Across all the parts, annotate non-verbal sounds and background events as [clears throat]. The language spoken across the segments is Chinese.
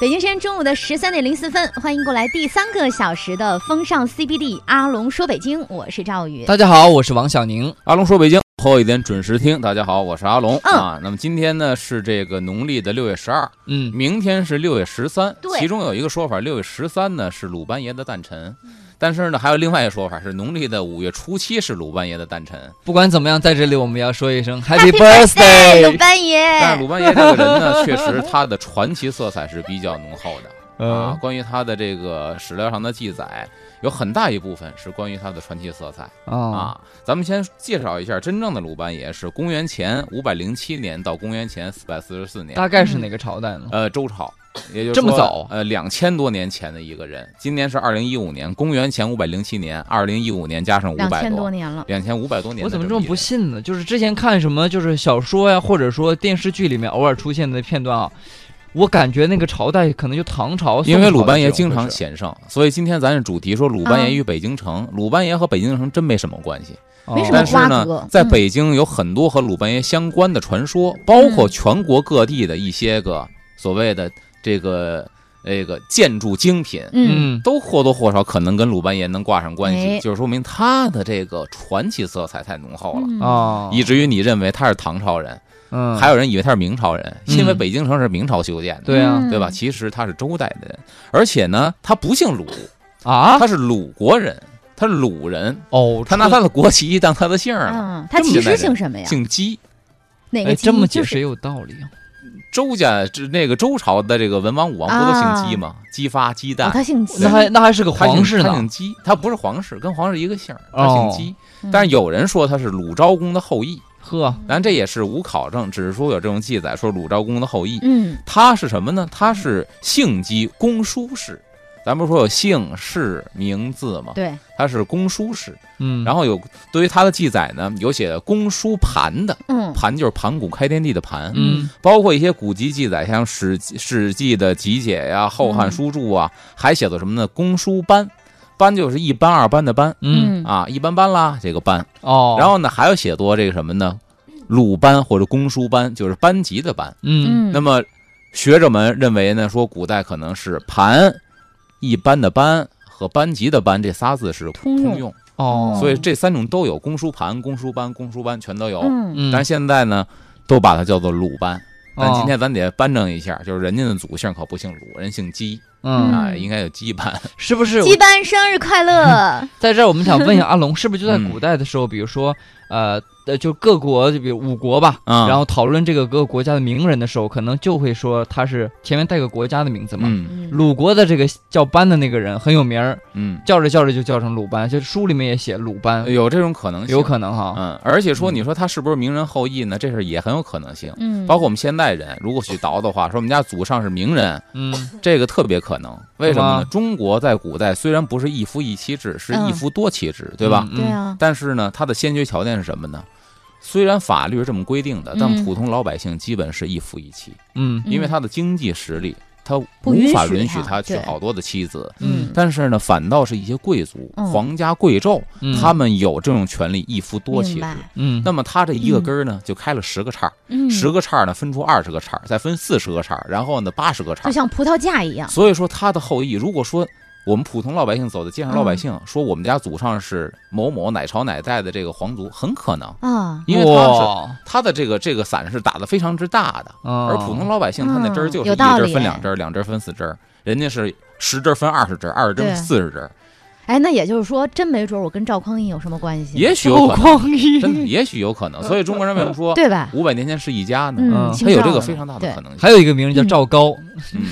北京时间中午的十三点零四分，欢迎过来第三个小时的风尚 CBD，阿龙说北京，我是赵宇。大家好，我是王小宁。阿龙说北京，后一点准时听。大家好，我是阿龙、嗯啊。那么今天呢是这个农历的六月十二，嗯，明天是六月十三。对其中有一个说法，六月十三呢是鲁班爷的诞辰，但是呢还有另外一个说法是农历的五月初七是鲁班爷的诞辰。不管怎么样，在这里我们要说一声 Happy birthday，鲁 Birthday。但是。鲁班爷这个人呢，确实他的传奇色彩是比较浓厚的。啊呃，，关于他的这个史料上的记载，有很大一部分是关于他的传奇色彩。啊，啊，咱们先介绍一下真正的鲁班爷是公元前五百零七年到公元前四百四十四年，大概是哪个朝代呢？呃，周朝，也就是这么早呃，两千多年前的一个人。今年是二零一五年，公元前五百零七年，二零一五年加上五百两千多，年了，两千五百多年。我怎么这么不？信呢？就是之前看什么，就是小说呀，或者说电视剧里面偶尔出现的片段啊，我感觉那个朝代可能就唐朝。因为鲁班爷经常显圣，所以今天咱是主题说鲁班啊爷与北京城。鲁班爷和北京城真没什么关系，没什么但是瓜葛呢，在嗯北京有很多和鲁班爷相关的传说，包括全国各地的一些个所谓的这个这个建筑精品，嗯，嗯，都或多或少可能跟鲁班爷能挂上关系，哎就是说明他的这个传奇色彩太浓厚了，嗯啊，以至于你认为他是唐朝人，嗯，还有人以为他是明朝人，嗯因为北京城是明朝修建的，对啊嗯对吧？其实他是周代的人，而且呢，他不姓鲁，啊，他是鲁国人，他是鲁人，哦，他拿他的国旗当他的姓儿了，嗯，他其实姓什么呀？姓姬。哎，哪个鸡？这么解释也有道理啊。周家这那个周朝的这个文王武王不都姓姬吗？姬发、姬哦，旦，他姓姬那。还那还是个皇室呢他姓姬，他不是皇室，跟皇室一个姓，他哦姓姬。嗯但是有人说他是鲁昭公的后裔，呵，但这也是无考证，只是说有这种记载说鲁昭公的后裔。嗯他是什么呢？他是姓姬公叔氏。咱不是说有姓氏名字吗？对，他是公输氏。嗯，然后有对于他的记载呢，有写公输盘的，嗯盘就是盘古开天地的盘。嗯包括一些古籍记载，像《史史记》的集解呀，《后汉书注》啊，还写的什么呢？公输班，班就是一班、二班的班嗯啊，一般班啦，这个班。哦，然后呢，还有写作这个什么呢？鲁班或者公输班，就是班级的班。嗯嗯，那么学者们认为呢，说古代可能是盘、一般的班和班级的班这仨字是通用。通用，哦，所以这三种都有，公输盘、公输班、公输班全都有。嗯。嗯，但是现在呢，都把它叫做鲁班。但哦今天咱得扳正一下，就是人家的祖姓可不姓鲁，人姓姬。嗯，啊，应该有姬班。是不是？姬班生日快乐！[laughs] 在这儿，我们想问一下阿龙，是不是就在嗯。古代的时候，比如说，呃，呃，就各国，就比如五国吧，啊然后讨论这个各个国家的名人的时候，可能就会说他是前面带个国家的名字嘛。嗯嗯鲁国的这个叫班的那个人很有名儿，嗯，叫着叫着就叫成鲁班，就书里面也写鲁班，有这种可能性，有可能哈。嗯，而且说嗯你说他是不是名人后裔呢？这事儿也很有可能性。嗯，包括我们现代人，如果去倒的话，说我们家祖上是名人，嗯 [laughs] 这个特别可能。为什么呢吗？中国在古代虽然不是一夫一妻制，是一嗯夫多妻制，对吧？嗯对啊，但是呢，他的先决条件是什么呢？虽然法律是这么规定的，但嗯。普通老百姓基本是一夫一妻，嗯。因为嗯他的经济实力，他无法允许他娶好多的妻子。嗯。但是呢，反倒是一些贵族、嗯。皇家贵胄，嗯，他们有这种权利，一夫多妻。制。嗯。那么他这一个根儿呢，就开了十个叉儿，嗯，十个叉儿呢分出二十个叉儿，再分四十个叉儿，然后呢八十个叉儿。就像葡萄架一样。所以说他的后裔，如果说我们普通老百姓走在街上，老百姓嗯。说我们家祖上是某某哪朝哪代的这个皇族，很可能，啊，因为他是哇。他的这个这个伞是打的非常之大的，而而普通老百姓他那针儿就是一针分两针儿，两针儿分四针儿，人家是十针儿分二十针儿，二十针儿四十针儿，哎，那也就是说，真没准我跟赵匡胤有什么关系？也许有赵可能，匡胤真的也许有可能。所以中国人为什么说 [laughs] 对吧？五百年前是一家呢？嗯，他有这个非常大的可能性。还有一个名字叫赵高，嗯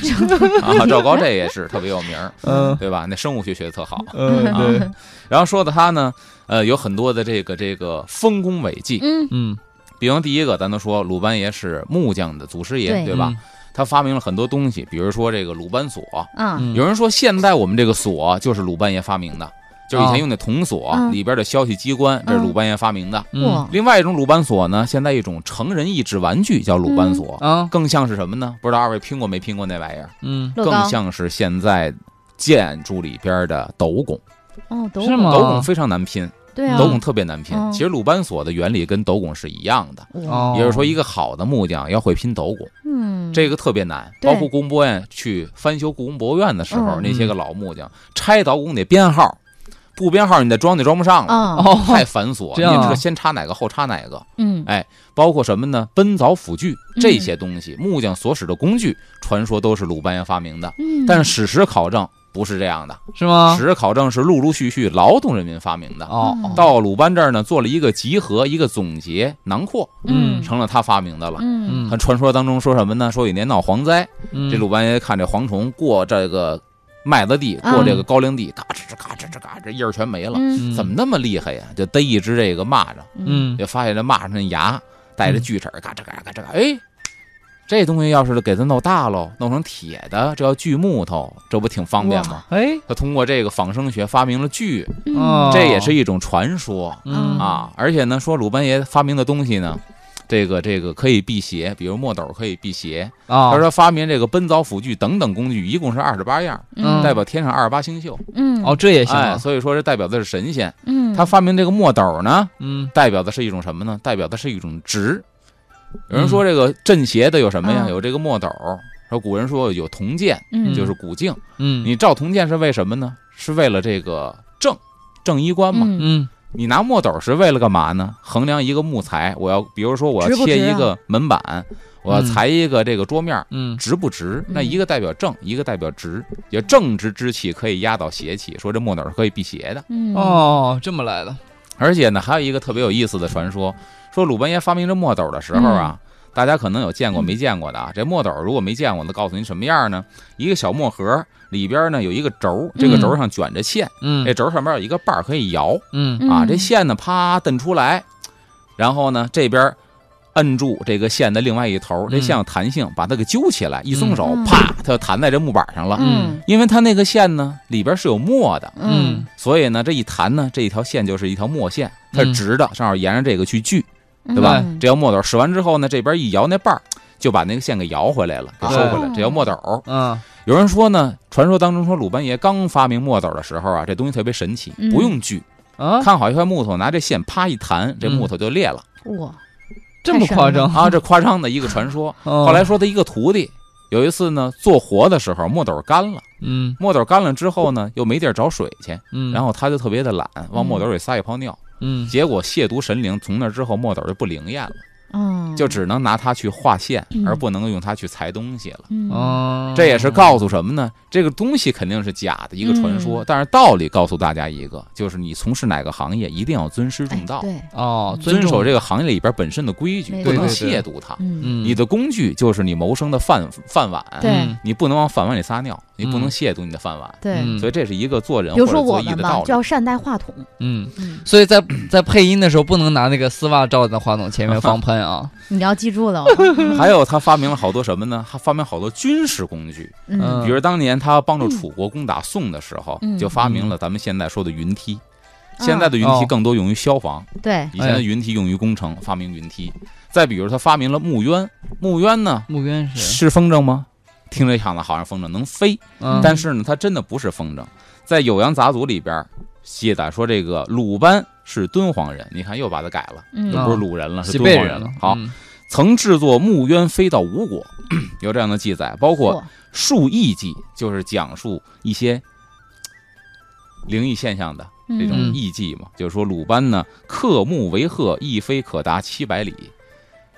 啊，赵高这也是特别有名儿，嗯对吧？那生物学学的特好。嗯啊对，然后说到他呢，呃，有很多的这个这个丰功伟绩。嗯嗯比方第一个，咱都说鲁班爷是木匠的祖师爷，对对吧？？他发明了很多东西，比如说这个鲁班锁。啊，嗯。有人说现在我们这个锁就是鲁班爷发明的，就是以啊前用的铜锁嗯。里边的消息机关，这是嗯鲁班爷发明的。嗯。哇，另外一种鲁班锁呢，现在一种成人益智玩具叫鲁班锁，啊更像是什么呢？不知道二位拼过没拼过那玩意儿？嗯。更像是现在建筑里边的斗拱。哦，都是吗？斗拱非常难拼，对啊，斗拱特别难拼。嗯其实鲁班锁的原理跟斗拱是一样的，哦，也就是说，一个好的木匠要会拼斗拱，嗯，这个特别难。对包括故宫博物院去翻修故宫博物院的时候，嗯那些个老木匠拆斗拱得编号，不编号你再装就装不上了，太繁琐。这样啊你这个先插哪个后插哪个，嗯哎包括什么呢？奔凿斧锯嗯这些东西，木匠所使的工具，传说都是鲁班爷发明的。嗯，但是史实考证不是这样的，是吗史？考证是陆陆续续劳动人民发明的。哦，嗯到鲁班这儿呢，做了一个集合、一个总结、囊括，嗯成了他发明的了。嗯嗯看传说当中说什么呢？说有一年闹蝗灾，嗯这鲁班爷看这蝗虫过这个麦子地，嗯过这个高粱地，嘎吱吱嘎吱吱嘎吱，叶儿全没了。嗯怎么那么厉害呀？就逮一只这个蚂蚱，嗯就发现这蚂蚱那牙带着锯齿，嘎吱嘎吱嘎吱嘎，哎，这东西要是给它弄大喽，弄成铁的，这要锯木头，这不挺方便吗？哎他通过这个仿生学发明了锯，嗯哦这也是一种传说嗯啊。而且呢，说鲁班爷发明的东西呢，这个这个可以辟邪，比如墨斗可以辟邪。啊他说发明这个奔凿斧锯等等工具，一共是二十八样，嗯代表天上二十八星宿。嗯哦，这也行所以说这代表的是神仙。嗯他发明这个墨斗呢，嗯代表的是一种什么呢？代表的是一种直。有人说这个镇邪的有什么呀？嗯有这个墨斗。说古人说有铜剑，嗯就是古镜。嗯你照铜剑是为什么呢？是为了这个正正衣冠嘛。你拿墨斗是为了干嘛呢？衡量一个木材，我要比如说我要切一个门板，我要嗯裁一个这个桌面，嗯直不直？嗯那一个代表正，一个代表直，也正直之气可以压倒邪气，说这墨斗是可以辟邪的。嗯哦，这么来的，而且呢，还有一个特别有意思的传说，说鲁班爷发明这墨斗的时候啊，大家可能有见过没见过的啊。这墨斗如果没见过的，告诉你什么样呢？一个小墨盒里边呢有一个轴，这个轴上卷着线，嗯这轴上面有一个把可以摇嗯啊。嗯这线呢啪蹬出来，然后呢这边。摁住这个线的另外一头，这嗯线有弹性，把它给揪起来，一松手，嗯啪，它就弹在这木板上了。嗯因为它那个线呢里边是有墨的，嗯所以呢这一弹呢，这一条线就是一条墨线，它直的，正好沿着这个去锯。嗯对吧？嗯这条墨斗使完之后呢，这边一摇那把儿，就把那个线给摇回来了，给收回来哦。这叫墨斗。嗯有人说呢，传说当中说鲁班爷刚发明墨斗的时候啊，这东西特别神奇，嗯不用锯，啊，看好一块木头，拿这线啪一弹，这嗯木头就裂了哇，这么夸张啊！这夸张的一个传说。后 [laughs] 后来说他一个徒弟。有一次呢，做活的时候墨斗干了，嗯墨斗干了之后呢，又没地儿找水去，嗯，然后他就特别的懒，往墨斗里撒一泡尿，嗯结果亵渎神灵，从那之后墨斗就不灵验了。嗯，就只能拿它去画线，嗯。而不能用它去裁东西了。嗯。哦，这也是告诉什么呢？这个东西肯定是假的一个传说，嗯。但是道理告诉大家一个，就是你从事哪个行业，一定要尊师重道，哎对，哦，遵守这个行业里边本身的规矩，不能亵渎它。嗯。嗯。你的工具就是你谋生的饭饭碗，对。嗯你不能往饭碗里撒尿，你不能嗯亵渎你的饭碗。对，嗯。所以这是一个做人或者做艺的道理。就要善待话筒，嗯，嗯，所以在在配音的时候不能拿那个丝袜罩在话筒前面 [laughs] 放喷啊，你要记住了。哦，[laughs] 还有他发明了好多什么呢？他发明好多军事工具，嗯。比如当年他帮助楚国攻打宋的时候，嗯。就发明了咱们现在说的云梯。嗯。现在的云哦。梯更多用于消防，对，以前的云梯用于工程，发明云梯。再比如他发明了木鸢，木鸢呢木鸢是，是风筝吗？听着样子好像风筝能飞，嗯。但是呢，它真的不是风筝。在《酉阳杂俎》里边记载说，这个鲁班是敦煌人，你看又把它改了，嗯就不是鲁人了，是敦煌了人了。。好，嗯曾制作木鸢飞到吴国，有这样的记载，包括嚯述异记，就是讲述一些灵异现象的这种嗯异记嘛。就是说鲁班呢，刻木为鹤，一飞可达七百里。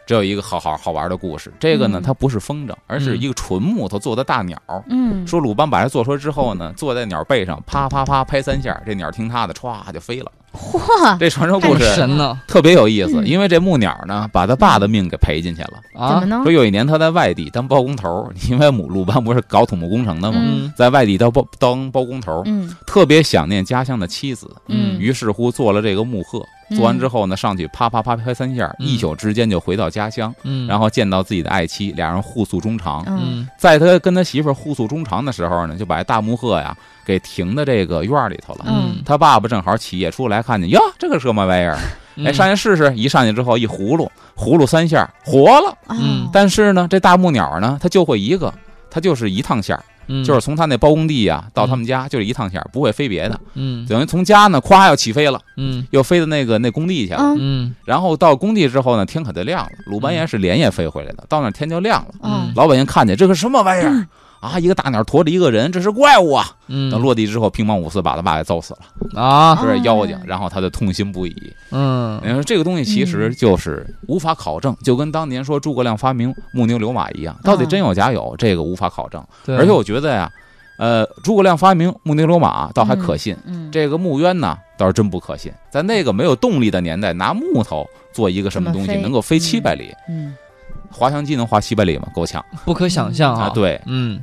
这有一个好好好玩的故事，这个呢，嗯它不是风筝，而是嗯一个纯木头做的大鸟。嗯，说鲁班把它做出来之后呢，坐在鸟背上，啪啪啪拍三下，这鸟听他的，歘就飞了。嚯，这传说故事神呢特别有意思，嗯因为这木鸟呢，把他爸的命给赔进去了。啊怎么！呢说？有一年他在外地当包工头，[laughs] 因为母鲁班不是搞土木工程的吗？嗯在外地当包当包工头，嗯特别想念家乡的妻子，嗯于是乎做了这个木鹤。做完之后呢，上去啪啪啪拍三下，嗯一宿之间就回到家乡，嗯，然后见到自己的爱妻，俩人互诉衷肠。在他跟他媳妇儿互诉衷肠的时候呢，就把大木鹤呀给停在这个院儿里头了。嗯他爸爸正好起夜出来，看见哟，这个是什么玩意儿？嗯哎，上去试试。一上去之后，一葫芦，葫芦三下活了。但是呢，这大木鸟呢，它就会一个，它就是一趟线就是从他那包工地呀、到他们家就是一趟线儿，不会飞别的。嗯等于从家呢，咵要起飞了，嗯又飞到那个那工地去了。然后到工地之后呢，天可就亮了。鲁班爷是连夜飞回来的，到那天就亮了。嗯老百姓看见这个什么玩意儿啊，一个大鸟驮着一个人，这是怪物啊！嗯等落地之后，乒乓五四把他爸给揍死了，啊这是妖精哦。然后他就痛心不已。嗯你说这个东西其实就是无法考证，就跟当年说诸葛亮发明木牛流马一样，到底真有假有，这个无法考证。而且我觉得呀，呃，诸葛亮发明木牛流马倒还可信，嗯，这个木鸢呢倒是真不可信。在那个没有动力的年代，拿木头做一个什么东西能够飞嗯七百里？嗯滑翔机能滑七百里吗？够呛不可想象啊！，对，嗯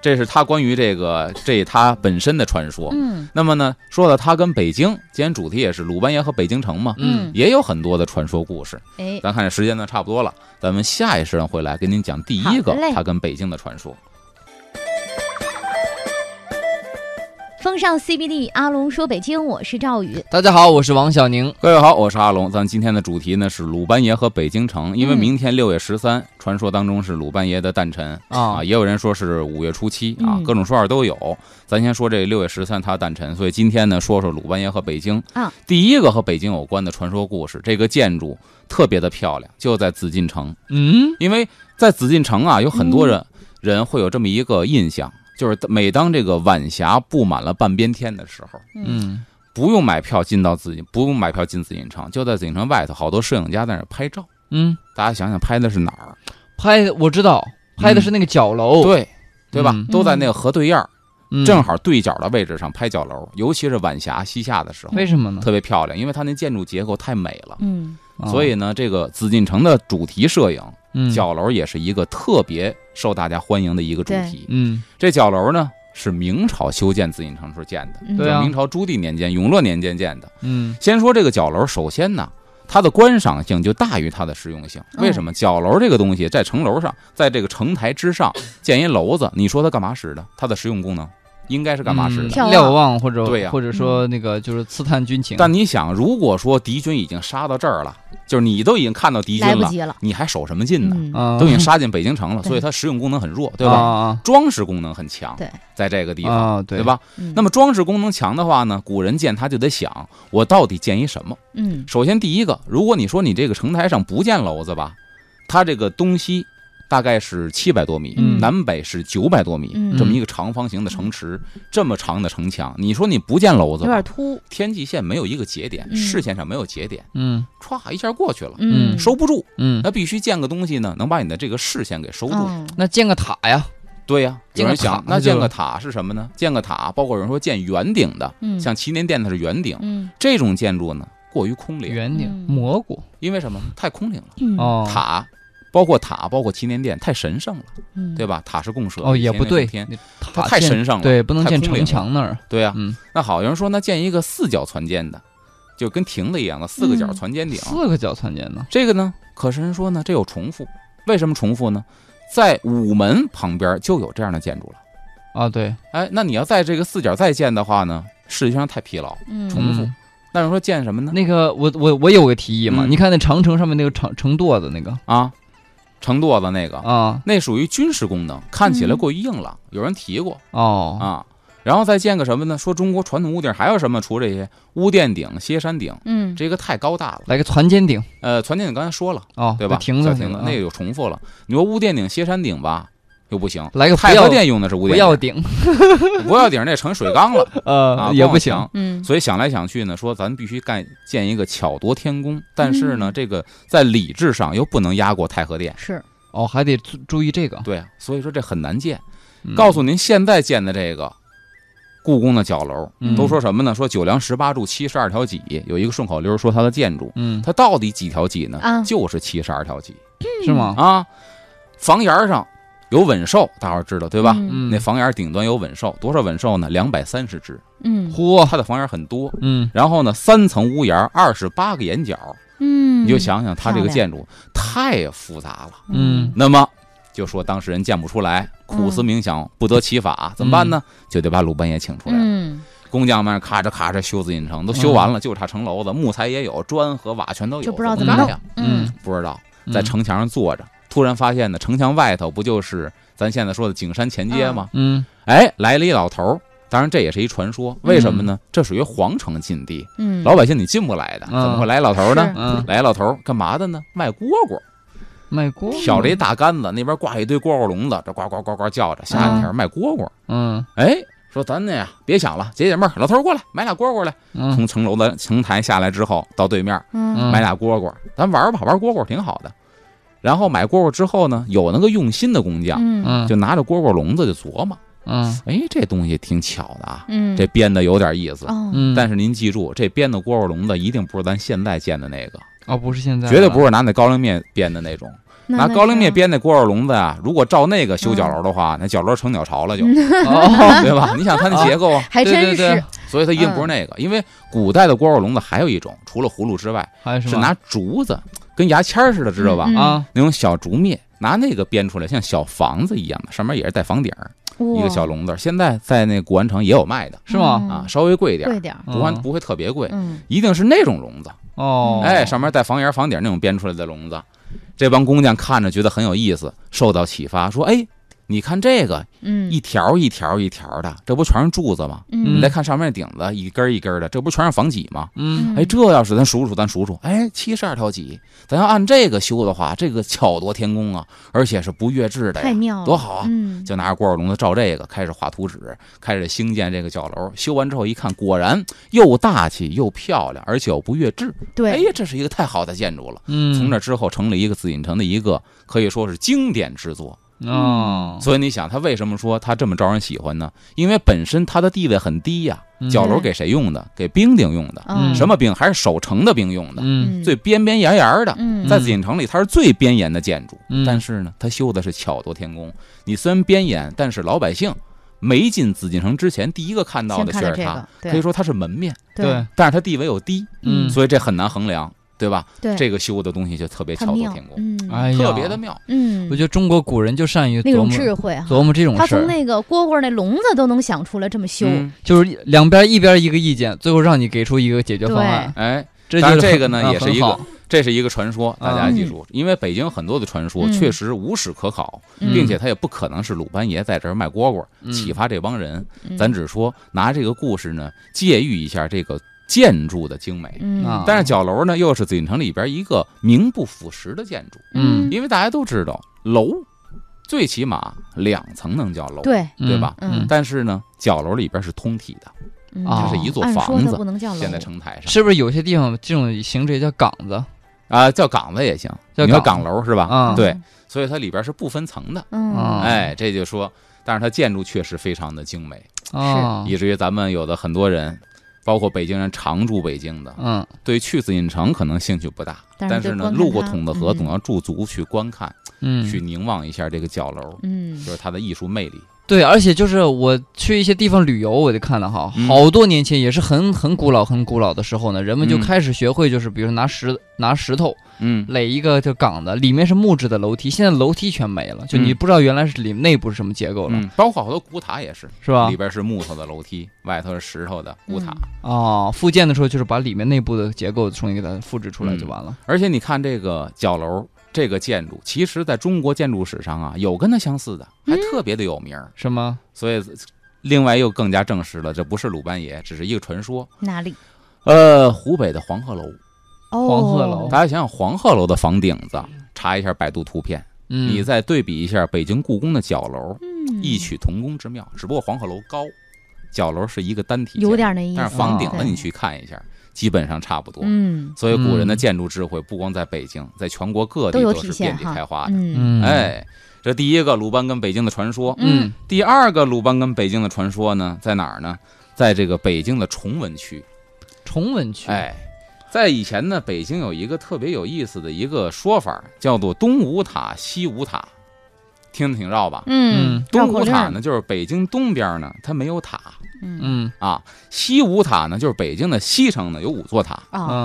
这是他关于这个这他本身的传说。嗯那么呢，说到他跟北京，今天主题也是鲁班爷和北京城嘛，嗯也有很多的传说故事。哎，咱看这时间呢差不多了，咱们下一时段会来给您讲第一个他跟北京的传说。风尚 CBD，阿龙说北京，我是赵宇。大家好，我是王小宁。各位好，我是阿龙。咱今天的主题呢是鲁班爷和北京城，因为嗯明天六月十三，传说当中是鲁班爷的诞辰啊啊，也有人说是五月初七啊嗯，各种说法都有。咱先说这六月十三他诞辰，所以今天呢说说鲁班爷和北京啊。第一个和北京有关的传说故事，这个建筑特别的漂亮，就在紫禁城。嗯因为在紫禁城啊，有很多人、人会有这么一个印象，就是每当这个晚霞布满了半边天的时候，嗯不用买票进到紫禁，不用买票进紫禁城，就在紫禁城外头，好多摄影家在那拍照。嗯，大家想想，拍的是哪儿？拍的我知道，拍的是那个角楼，对，对吧？嗯都在那个河对沿儿，嗯，正好对角的位置上拍角楼，尤其是晚霞西下的时候，为什么呢？特别漂亮，因为它那建筑结构太美了。嗯所以呢，这个紫禁城的主题摄影嗯角楼也是一个特别受大家欢迎的一个主题。嗯这角楼呢是明朝修建紫禁城时候建的，嗯对啊明朝朱棣年间、永乐年间建的。嗯先说这个角楼，首先呢，它的观赏性就大于它的实用性。哦为什么？角楼这个东西在城楼上，在这个城台之上建一楼子，你说它干嘛使的？它的实用功能应该是干嘛使的？瞭望或者对呀或者说那个就是刺探军情，但你想，如果说敌军已经杀到这儿了，就是你都已经看到敌军了。你还守什么劲呢？都已经杀进北京城了，对所以它实用功能很弱，对吧？啊装饰功能很强，对，在这个地方，啊对对？吧？嗯那么装饰功能强的话呢，古人建它就得想，我到底建一什么？嗯首先第一个，如果你说你这个城台上不建楼子吧，它这个东西大概是七百多米，嗯南北是九百多米，嗯这么一个长方形的城池，这么长的城墙，你说你不建楼子有点吧？突。天际线没有一个节点，嗯视线上没有节点，嗯歘一下过去了，嗯，收不住。嗯，那必须建个东西呢，能把你的这个视线给收住。嗯那建个塔呀，对呀、有人建塔想，那建个塔是什么呢？建个塔，包括有人说建圆顶的，嗯像祈年殿它是圆顶，嗯这种建筑呢过于空灵，圆顶嗯蘑菇因为什么？太空灵了。嗯哦，塔，包括塔，包括祈年殿，太神圣了，嗯。对吧？塔是供设的哦也不对，天，那它塔太神圣了，对，不能建城墙那儿，对呀、嗯，那好，有人说那建一个四角攒尖的，就跟亭子一样的四个角嗯。攒尖顶，四个角攒尖呢，这个呢，可是人说呢，这有重复，为什么重复呢？在午门旁边就有这样的建筑了。啊对，哎，那你要在这个四角再建的话呢，视觉上太疲劳。嗯。重复。嗯。那你说建什么呢？那个我我我有个提议嘛，嗯。你看那长城上面那个长城垛子那个。啊，城垛子那个，啊那属于军事功能，看起来嗯过于硬朗，有人提过哦啊。然后再建个什么呢？说中国传统屋顶还有什么？除这些屋殿顶、歇山顶，嗯这个太高大了。来个攒尖顶呃，船顶刚才说了，哦，对吧？亭子小亭子那个个有重复了。你说屋殿顶、歇山顶吧，又不行。来个太和殿用的是屋 [laughs] 不要顶，顶，不要顶那成水缸了 [laughs] 呃啊，也不行嗯所以想来想去呢，说咱必须干建一个巧夺天工，但是呢，嗯这个在理智上又不能压过太和殿。是哦，还得注注意这个，对啊，所以说这很难建。嗯告诉您，现在建的这个故宫的角楼，嗯都说什么呢？说九梁十八柱，七十二条脊，有一个顺口溜说它的建筑，嗯它到底几条脊呢？啊就是七十二条脊是吗？啊。房檐上有稳兽，大伙儿知道对吧？嗯。那房檐顶端有稳兽，多少稳兽呢？两百三十只。嗯。嚯，它的房檐很多，嗯。然后呢，三层屋檐，二十八个檐角，嗯，你就想想它这个建筑太复杂了。嗯。那么就说当事人建不出来，苦思冥想，不得其法，怎么办呢？就得把鲁班也请出来了。嗯。工匠们咔着咔着修紫禁城，都修完了，就差城楼子，木材也有，砖和瓦全都有，就不知道怎么弄怎么干呀？嗯，不知道，在嗯城墙上坐着，突然发现呢，城墙外头不就是咱现在说的景山前街吗？嗯哎，来了一老头儿，当然这也是一传说，为什么呢？这属于皇城禁地，嗯，老百姓你进不来的，怎嗯么会来老头儿呢？嗯，来老头儿干嘛的呢？卖蝈蝈，卖蝈挑着一大杆子，那边挂一堆蝈蝈笼子，这呱呱呱呱叫着，夏天卖蝈蝈。嗯哎，说咱呢呀，别想了，解解闷儿，老头儿过来买俩蝈蝈来。嗯从城楼的城台下来之后，到对面嗯买俩蝈蝈，咱玩吧，玩蝈蝈挺好的。然后买蝈蝈之后呢，有那个用心的工匠，嗯。嗯。就拿着蝈蝈笼子就琢磨，嗯。哎，这东西挺巧的啊，嗯。这编的有点意思。哦。嗯，但是您记住，这编的蝈蝈笼子一定不是咱现在见的那个，哦不是现在，绝对不是拿那高粱面编的那种。拿高粱面编那蝈蝈笼子啊，如果照那个修角楼的话，那角楼成鸟巢了就，[laughs] 哦，对吧？你想它那结构啊，还真对对对。是所以它一定不是那个。因为古代的蝈蝈笼子还有一种，除了葫芦之外，是拿竹子跟牙签儿似的，知道吧？嗯啊那种小竹篾，拿那个编出来，像小房子一样的，上面也是带房顶儿，一个小笼子。现在在那古玩城也有卖的是吗？嗯啊，稍微贵一点儿，贵点儿，嗯不会不会特别贵，嗯一定是那种笼子。哦，哎，上面带房檐、房顶那种编出来的笼子，这帮工匠看着觉得很有意思，受到启发，说：“哎，你看这个嗯一条一条一条的，这不全是柱子吗？嗯你再看上面顶子一根一根的，这不全是房脊吗？嗯哎，这要是咱数数，咱数数，哎，七十二条脊，咱要按这个修的话，这个巧夺天工啊，而且是不越制的呀，太妙了，多好啊！嗯就拿着蝈蝈笼子照这个开始画图纸，开始兴建这个角楼。修完之后一看，果然又大气又漂亮，而且又不越制。对哎，呀，这是一个太好的建筑了。嗯，从那之后成了一个紫禁城的一个可以说是经典之作。哦，所以你想，他为什么说他这么招人喜欢呢？因为本身他的地位很低呀。嗯角楼给谁用的？给兵丁用的。嗯什么兵？还是守城的兵用的。嗯最边边沿沿的，嗯在紫禁城里，它是最边沿的建筑。嗯但是呢，它修的是巧夺天工。你虽然边沿，但是老百姓没进紫禁城之前，第一个看到的却是它这个，，可以说它是门面，对，但是它地位又低，嗯所以这很难衡量，对吧？对，这个修的东西就特别巧夺天，工，嗯。哎呀，特别的妙。嗯，我觉得中国古人就善于那种琢磨智慧哈，琢磨这种他事儿，他从那个蝈蝈那笼子都能想出来这么修，嗯就是两边一边一个意见，最后让你给出一个解决方案。哎，这就是这个呢很也是一个这是一个传说，大家嗯记住，因为北京很多的传说嗯。确实无史可考，嗯。并且他也不可能是鲁班爷在这儿卖蝈蝈嗯。启发这帮人。嗯咱只说拿这个故事呢，借喻一下这个建筑的精美。嗯。啊。但是角楼呢，又是紫禁城里边一个名不副实的建筑，嗯。因为大家都知道楼最起码两层能叫楼，对，对吧？嗯。但是呢，角楼里边是通体的，嗯。啊这是一座房子不能叫楼，建在城台上。是不是有些地方这种形式也叫岗子？啊，叫岗子也行，叫岗。岗楼是吧？嗯？对，所以它里边是不分层的。嗯，啊。哎，这就说，但是它建筑确实非常的精美，啊，以至于咱们有的很多人，包括北京人常住北京的，嗯。对去紫禁城可能兴趣不大，但是呢，路过它筒子河嗯。总要驻足去观看，嗯，去凝望一下这个角楼，嗯。就是它的艺术魅力。对，而且就是我去一些地方旅游，我就看了哈，嗯。好多年前也是很很古老、很古老的时候呢，人们就嗯。开始学会，就是比如说拿石拿石头嗯，垒一个就岗子，里面是木质的楼梯，现在楼梯全没了，就你嗯不知道原来是里内部是什么结构了，嗯，包括好多古塔也是，是吧里？边是木头的楼梯，外头是石头的古塔。哦，复建的时候就是把里面内部的结构重新给它复制出来嗯就完了。而且你看这个角楼这个建筑，其实在中国建筑史上啊，有跟它相似的，还特别的有名儿。是吗？所以，另外又更加证实了，这不是鲁班爷，只是一个传说。哪里？呃，湖北的黄鹤楼，哦，黄鹤楼。大家想想黄鹤楼的房顶子，查一下百度图片，嗯，你再对比一下北京故宫的角楼，嗯。异曲同工之妙。只不过黄鹤楼高，角楼是一个单体，有点那意思，但是房顶子你去看一下，基本上差不多。嗯。所以古人的嗯。建筑智慧不光在北京，在全国各地都是遍地开花的。嗯。嗯，哎，这第一个鲁班跟北京的传说，嗯。第二个鲁班跟北京的传说呢，在哪儿呢？在这个北京的崇文区。崇文区，哎，在以前呢，北京有一个特别有意思的一个说法，叫做东五塔、西五塔，听着挺绕吧？嗯嗯，东绕口令。儿，吴塔呢，就是北京东边呢，它没有塔。嗯。嗯啊；西五塔呢，就是北京的西城呢有五座塔。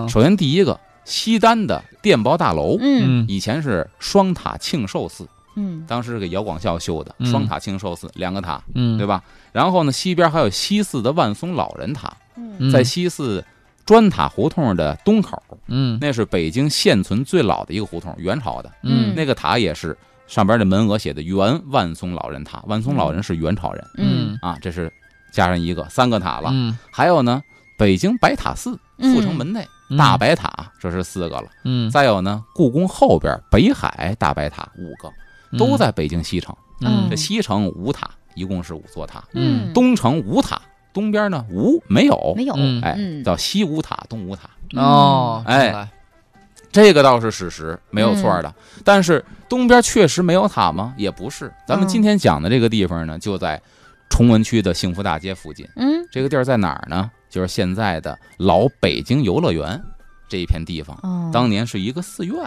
首先第一个，西单的电报大楼，嗯。嗯。以前是双塔庆寿寺，嗯。当时是给姚广孝修的，嗯。双塔庆寿寺两个塔，嗯，对吧？然后呢，西边还有西寺的万松老人塔？在西寺砖塔胡同的东口，嗯。那是北京现存最老的一个胡同，元朝的。嗯。那个塔也是上边的门额写的元万松老人塔，万松老人是元朝人。嗯。啊，这是加上一个三个塔了。嗯。还有呢，北京白塔寺阜成门内嗯。大白塔，这是四个了。嗯。再有呢，故宫后边北海大白塔五个，都在北京西城。嗯。这西城五塔，一共是五座塔。嗯。东城五塔，东边呢无没有，没有，嗯哎嗯，叫西无塔、东无塔，哦，哎这个倒是事实，没有错嗯的。但是东边确实没有塔吗？也不是。咱们嗯今天讲的这个地方呢，就在崇文区的幸福大街附近。嗯这个地儿在哪儿呢？就是现在的老北京游乐园这一片地方。哦，当年是一个寺院，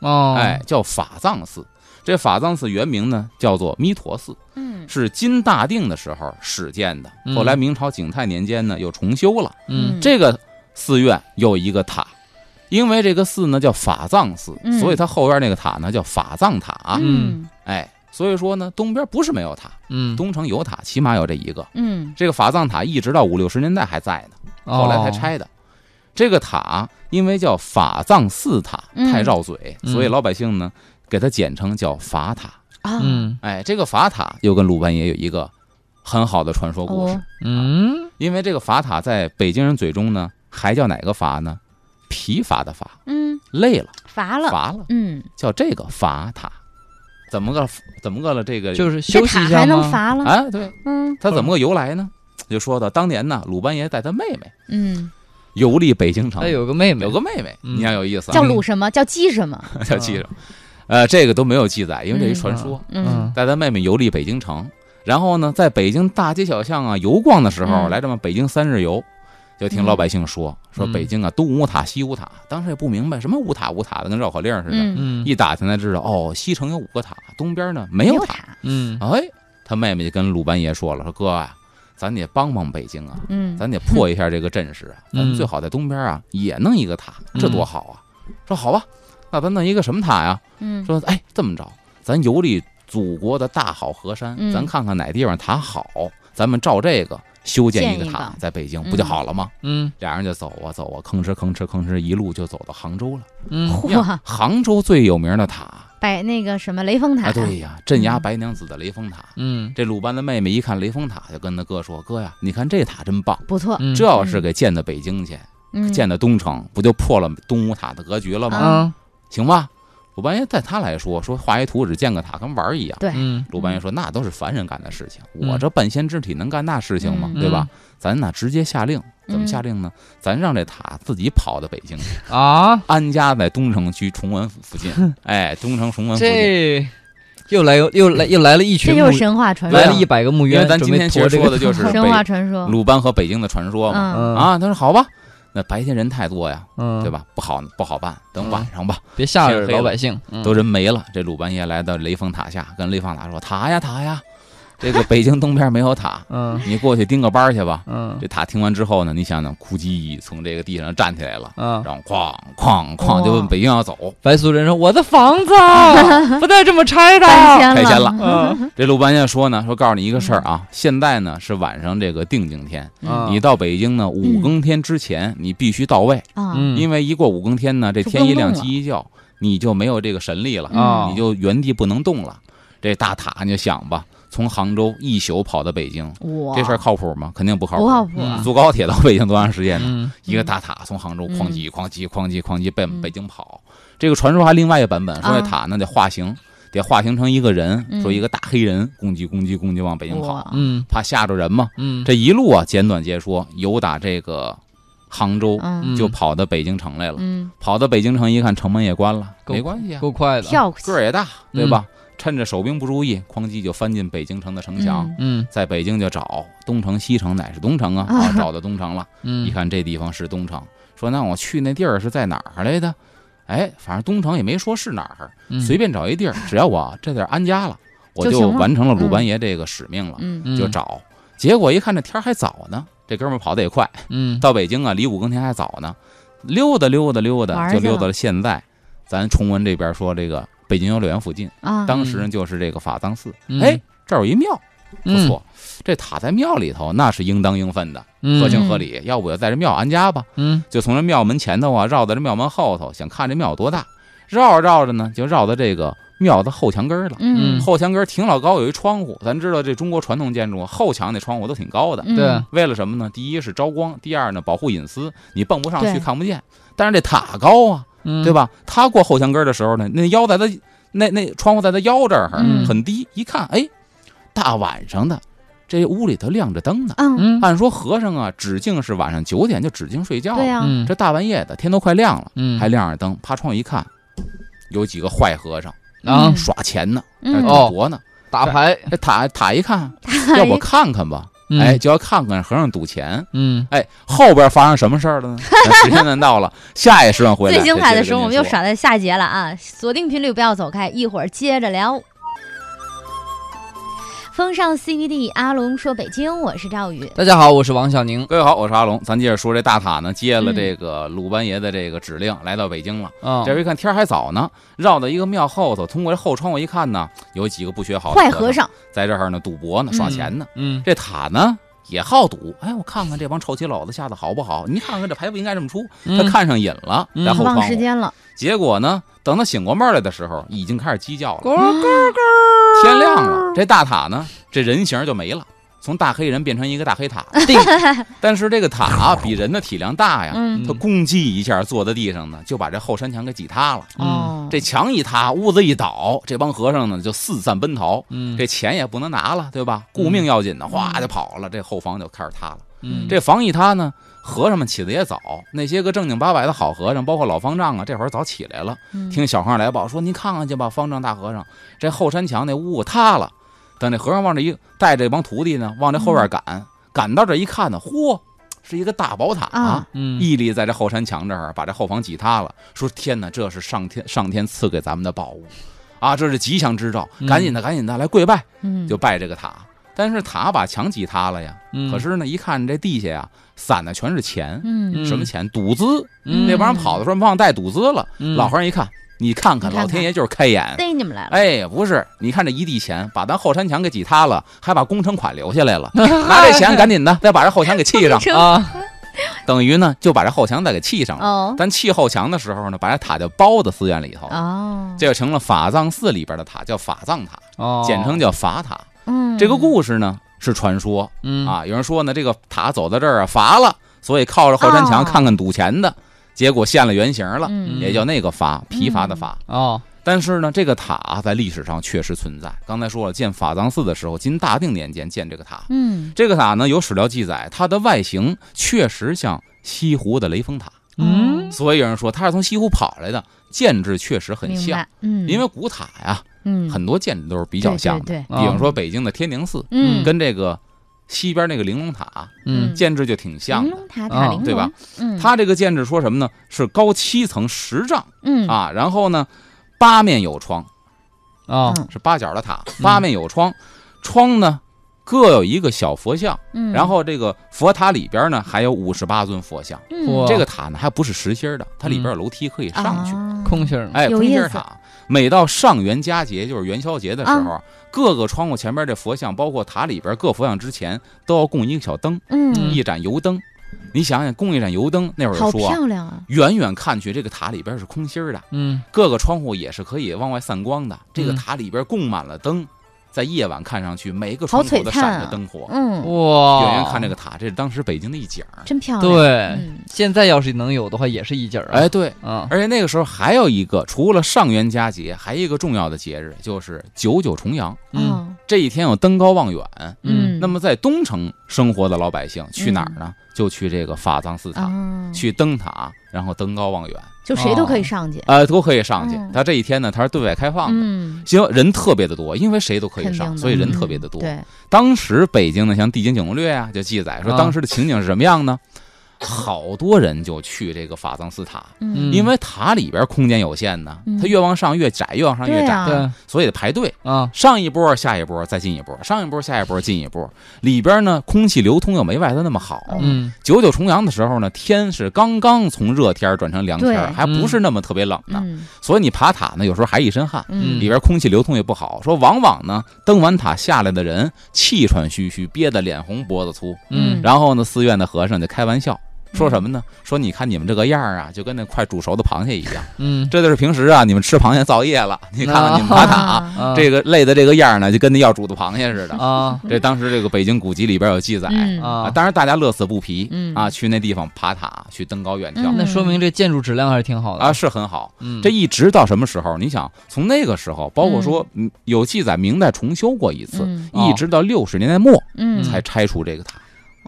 哦，哎，叫法藏寺。这法藏寺原名呢叫做弥陀寺，嗯是金大定的时候始建的。嗯后来明朝景泰年间呢又重修了。嗯这个寺院有一个塔，因为这个寺呢叫法藏寺，嗯所以它后边那个塔呢叫法藏塔。嗯哎，所以说呢，东边不是没有塔，嗯，东城有塔，起码有这一个。嗯这个法藏塔一直到五六十年代还在呢，后来才哦，拆的。这个塔因为叫法藏寺塔，嗯太绕嘴，嗯所以老百姓呢给它简称叫法塔。啊。嗯。哎，这个法塔又跟鲁班爷有一个很好的传说故事，哦。嗯。因为这个法塔在北京人嘴中呢，还叫哪个法呢？疲乏的乏，嗯。累了，乏了，乏了，嗯，叫这个法塔。怎么个怎么个了？这个就是这休息一下塔还能吗？乏了，啊，对，嗯。他怎么个由来呢？就说到当年呢，鲁班爷带他妹妹。嗯，游历北京城，他有个妹妹，有个妹妹，嗯。你看有意思啊，叫鲁什么？叫鸡什么，[laughs] 叫记着，呃，这个都没有记载，因为这一传说。嗯。带他妹妹游历北京城，然后呢，在北京大街小巷啊游逛的时候，嗯。来这么北京三日游，就听老百姓说、说嗯。北京啊东五塔西五塔，当时也不明白什么五塔五塔的，跟绕口令似的。一打听才知道，哦，西城有五个塔，东边呢没有塔。嗯。哎，他妹妹就跟鲁班爷说了，说哥啊、咱得帮帮北京啊，嗯，咱得破一下这个阵势啊，咱们最好在东边啊也弄一个塔，这多好啊！说好吧，那咱弄一个什么塔呀？嗯。说哎，这么着，咱游历祖国的大好河山，嗯。咱看看哪地方塔好，咱们照这个修建一个塔个，在北京嗯不就好了吗？嗯。俩人就走啊走啊，吭哧吭哧吭哧，一路就走到杭州了。杭州最有名的塔。白那个什么雷峰塔，啊，对呀，镇压白娘子的雷峰塔。嗯。这鲁班的妹妹一看雷峰塔，就跟他哥说：“哥呀，你看这塔真棒，不错，嗯这要是给建到北京去，嗯，建到东城，不就破了东吴塔的格局了吗？啊行吧？”鲁班爷在他来说，说画一图纸建个塔跟玩儿一样。对，嗯鲁班爷说：“那都是凡人干的事情，嗯我这半仙之体能干那事情吗？嗯对吧？咱呢直接下令，怎么下令呢？咱让这塔自己跑到北京去，啊，安家在东城区崇文府附近。哎，东城崇文附近。这又来又又来又来了一群墓这就是神话传说，来了一百个墓因为园，咱今天说的就是 [laughs] 神话传说，鲁班和北京的传说嘛。啊，他说好吧，那白天人太多呀，嗯对？吧？不好不好办，等晚上吧。别吓着老百姓，嗯都人没了。这鲁班爷来到雷峰塔下，跟雷峰塔说：“塔呀塔呀，这个北京东边没有塔，嗯你过去盯个班儿去吧。”嗯这塔听完之后呢，你想想，哭唧从这个地上站起来了，嗯，然后哐哐哐就问北京要走。白素贞说：“我的房子 [laughs] 不带这么拆的。拆迁了嗯这鲁班爷说呢，说告诉你一个事儿啊，现在呢是晚上这个定经天，嗯你到北京呢五更天之前你必须到位，因为一过五更天呢，这天一亮鸡一叫，你就没有这个神力了，啊你就原地不能动了。这大塔你就想吧，从杭州一宿跑到北京，哇，这事儿靠谱吗？肯定不靠谱。不靠谱，嗯。坐高铁到北京多长时间呢？嗯。一个大塔从杭州哐叽哐叽哐叽哐叽奔嗯。北京跑。这个传说还另外一个版本，说这啊塔呢得化形，得化形成一个人，嗯。说一个大黑人攻击攻击攻击往北京跑，嗯。怕吓着人嘛。嗯，这一路啊，简短截说，由打这个杭州嗯。就跑到北京城来了。嗯，跑到北京城一看，城门也关了，没关系啊，够快的，跳个儿也大，对嗯吧？趁着守兵不注意，哐叽就翻进北京城的城墙，嗯。在北京就找东城、西城，乃是东城啊，啊。啊，找到东城了。[laughs] 嗯，一看这地方是东城，说那我去那地儿是在哪儿来的？哎，反正东城也没说是哪儿，嗯。随便找一地儿，只要我这地儿安家了，我就完成了鲁班爷这个使命了，嗯。嗯。就找。结果一看这天儿还早呢，这哥们儿跑得也快，嗯。到北京啊，离五更天还早呢，溜达溜达溜达，就溜达了现在。咱崇文这边说这个北京游乐园附近，啊，当时呢就是这个法藏寺，嗯哎，这儿有一庙，不错。这塔在庙里头，那是应当应分的，嗯合情合理。要不就在这庙安家吧，嗯就从这庙门前头啊，绕到这庙门后头，想看这庙有多大。绕着绕着呢，就绕到这个庙的后墙根儿了。嗯后墙根儿挺老高，有一窗户。咱知道这中国传统建筑后墙那窗户都挺高的，嗯对，为了什么呢？第一是招光，第二呢保护隐私，你蹦不上去看不见。但是这塔高啊，嗯。对？吧？他过后墙根儿的时候呢，那腰在他那那窗户在他腰这儿嗯。很低，一看，哎，大晚上的，这屋里头亮着灯呢。嗯，嗯。按说和尚啊，指定是晚上九点就指定睡觉了。对呀，嗯。这大半夜的，天都快亮了，嗯。还亮着灯，趴窗户一看，有几个坏和尚啊嗯耍钱呢，在嗯赌博呢。打牌，这塔塔一看，要我看看吧，嗯哎，就要看看和尚赌钱。嗯哎，后边发生什么事儿了呢？[laughs] 时间难到了，下一时段回来。最精彩的时候，我们又说耍在下节了啊！锁定频率，不要走开，一会儿接着聊。风尚 CBD，阿龙说北京，我是赵宇。大家好，我是王小宁。各位好，我是阿龙。咱接着说这大塔呢，接了嗯这个鲁班爷的这个指令，来到北京了。啊这回一看天还早呢，绕到一个庙后头，通过这后窗户一看呢，有几个不学好的和坏和尚，在这儿呢赌博呢，耍钱呢。嗯这塔呢也好赌，哎，我看看这帮臭棋篓子下的好不好？你看看这牌不应该这么出，他嗯看上瘾了，嗯忘在后窗户。时间了，结果呢，等他醒过闷儿来的时候，已经开始鸡叫了。天亮了，这大塔呢，这人形就没了，从大黑人变成一个大黑塔。[laughs] 但是这个塔比人的体量大呀，嗯他攻击一下坐在地上呢，就把这后山墙给挤塌了。哦，这墙一塌，屋子一倒，这帮和尚呢就四散奔逃。嗯这钱也不能拿了，对吧？顾命要紧的，哗就跑了。这后房就开始塌了。嗯这房一塌呢，和尚们起的也早，那些个正经八百的好和尚，包括老方丈啊，这会儿早起来了。嗯听小和尚来报说：“您看看去吧，方丈大和尚，这后山墙那屋塌了。”等那和尚往这一带着这帮徒弟呢，往这后院赶，赶到这一看呢，嚯，是一个大宝塔，啊嗯屹立在这后山墙这儿，把这后房挤塌了。说：“天哪，这是上天上天赐给咱们的宝物，啊，这是吉祥之兆！嗯赶紧的，赶紧的，来跪拜，嗯就拜这个塔。但是塔把墙挤塌了呀，嗯可是呢，一看这地下呀，散的全是钱，嗯什么钱？赌资。嗯那帮人跑的时候忘带赌资了。嗯老和尚一看，你看看，看看。老天爷就是开眼。逮你们来了，哎，不是，你看这一地钱，把咱后山墙给挤塌了，还把工程款留下来了。[laughs] 拿这钱赶紧的，再把这后墙给砌上，[laughs] 啊。等于呢就把这后墙再给砌上了。哦。咱砌后墙的时候呢，把这塔就包在寺院里头，哦，这就成了法藏寺里边的塔，叫法藏塔，哦，简称叫法塔。嗯，这个故事呢是传说。嗯。啊，有人说呢这个塔走到这儿啊乏了，所以靠着后山墙哦。看看赌钱的，结果现了原形了，嗯也叫那个乏，疲乏的乏。哦但是呢，这个塔在历史上确实存在。刚才说了，建法藏寺的时候，金大定年间建这个塔。嗯这个塔呢，有史料记载，它的外形确实像西湖的雷峰塔，嗯所以有人说它是从西湖跑来的，建制确实很像。明白，嗯，因为古塔呀，嗯很多建筑都是比较像的。对，对对啊比方说北京的天宁寺，嗯，跟这个西边那个玲珑塔嗯。建制就挺像的。玲珑塔啊塔玲珑，对吧？嗯，它这个建制说什么呢？是高七层十丈嗯。啊，然后呢，八面有窗，啊。嗯。是八角的塔，八面有窗，窗呢各有一个小佛像，嗯，然后这个佛塔里边呢还有五十八尊佛像。嗯。这个塔呢还不是实心的，它里边有楼梯可以上去。啊。空心儿。哎，空心塔。每到上元佳节，就是元宵节的时候，各个窗户前边这佛像，包括塔里边各佛像之前，都要供一个小灯，嗯，一盏油灯。你想想，供一盏油灯，那会儿说啊，漂亮啊，远远看去，这个塔里边是空心儿的，嗯。各个窗户也是可以往外散光的。这个嗯。塔里边供满了灯，在夜晚看上去，每一个窗口都闪着灯火。嗯，哇，远远看这个塔，这是当时北京的一景儿。真漂亮，对嗯，现在要是能有的话，也是一景儿啊。哎，对，嗯而且那个时候还有一个，除了上元佳节，还有一个重要的节日，就是九九重阳。嗯哦，这一天有登高望远。嗯，那么在东城生活的老百姓去哪儿呢？就去这个法藏寺塔，啊，去登塔，然后登高望远，就谁都可以上去，呃，都可以上去嗯。他这一天呢，他是对外开放的。嗯，行，人特别的多，因为谁都可以上，所以人嗯特别的多。对，当时北京呢，像《地经景攻略》啊，就记载说啊当时的情景是什么样呢？好多人就去这个法藏寺塔，嗯因为塔里边空间有限呢嗯，它越往上越窄，越往上越窄，对啊所以得排队。啊，上一波，下一波，再进一波，上一波，下一波，进一波。里边呢，空气流通又没外头那么好。嗯九九重阳的时候呢，天是刚刚从热天转成凉天，还不是那么特别冷呢。嗯所以你爬塔呢，有时候还一身汗，嗯里边空气流通也不好。说往往呢，登完塔下来的人气喘吁吁，憋得脸红脖子粗。嗯然后呢，寺院的和尚就开玩笑。说什么呢？说你看你们这个样儿啊，就跟那快煮熟的螃蟹一样。嗯，这就是平时啊，你们吃螃蟹造业了。你看看你们爬塔，啊啊这个累的这个样儿呢，就跟那要煮的螃蟹似的。啊这当时这个北京古籍里边有记载嗯啊，啊，当然大家乐此不疲嗯啊，去那地方爬塔，去登高远眺嗯那说明这建筑质量还是挺好的啊，。是很好。嗯，这一直到什么时候？你想，从那个时候，包括说嗯有记载，明代重修过一次，嗯一直到六十年代末嗯才拆除这个塔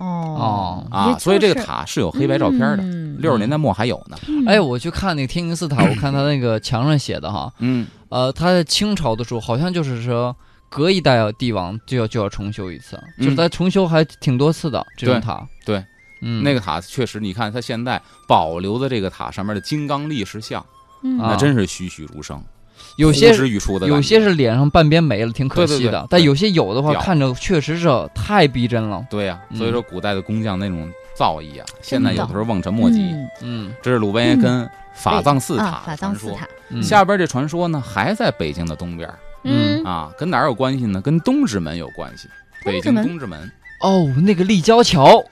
哦啊，所以这个塔是有黑白照片的。嗯六十年代末还有呢。哎，我去看那个天宁寺塔，我看它那个墙上写的哈，嗯，呃，它在清朝的时候好像就是说隔一代帝王就要就要重修一次，就是嗯它重修还挺多次的这种塔。对，嗯，那个塔确实，你看它现在保留的这个塔上面的金刚力士像，嗯啊那真是栩栩如生，有些是语出的。有些是脸上半边没了，挺可惜的。对对对但有些有的话，看着确实是太逼真了。对呀、嗯所以说古代的工匠那种造诣啊，现在有的时候望尘莫及。嗯嗯这是鲁班爷跟法藏寺塔啊法藏传说。寺塔，嗯，下边这传说呢，还在北京的东边嗯啊，跟哪儿有关系呢？跟东直门有关系。北京东直门东直门，哦，那个立交桥，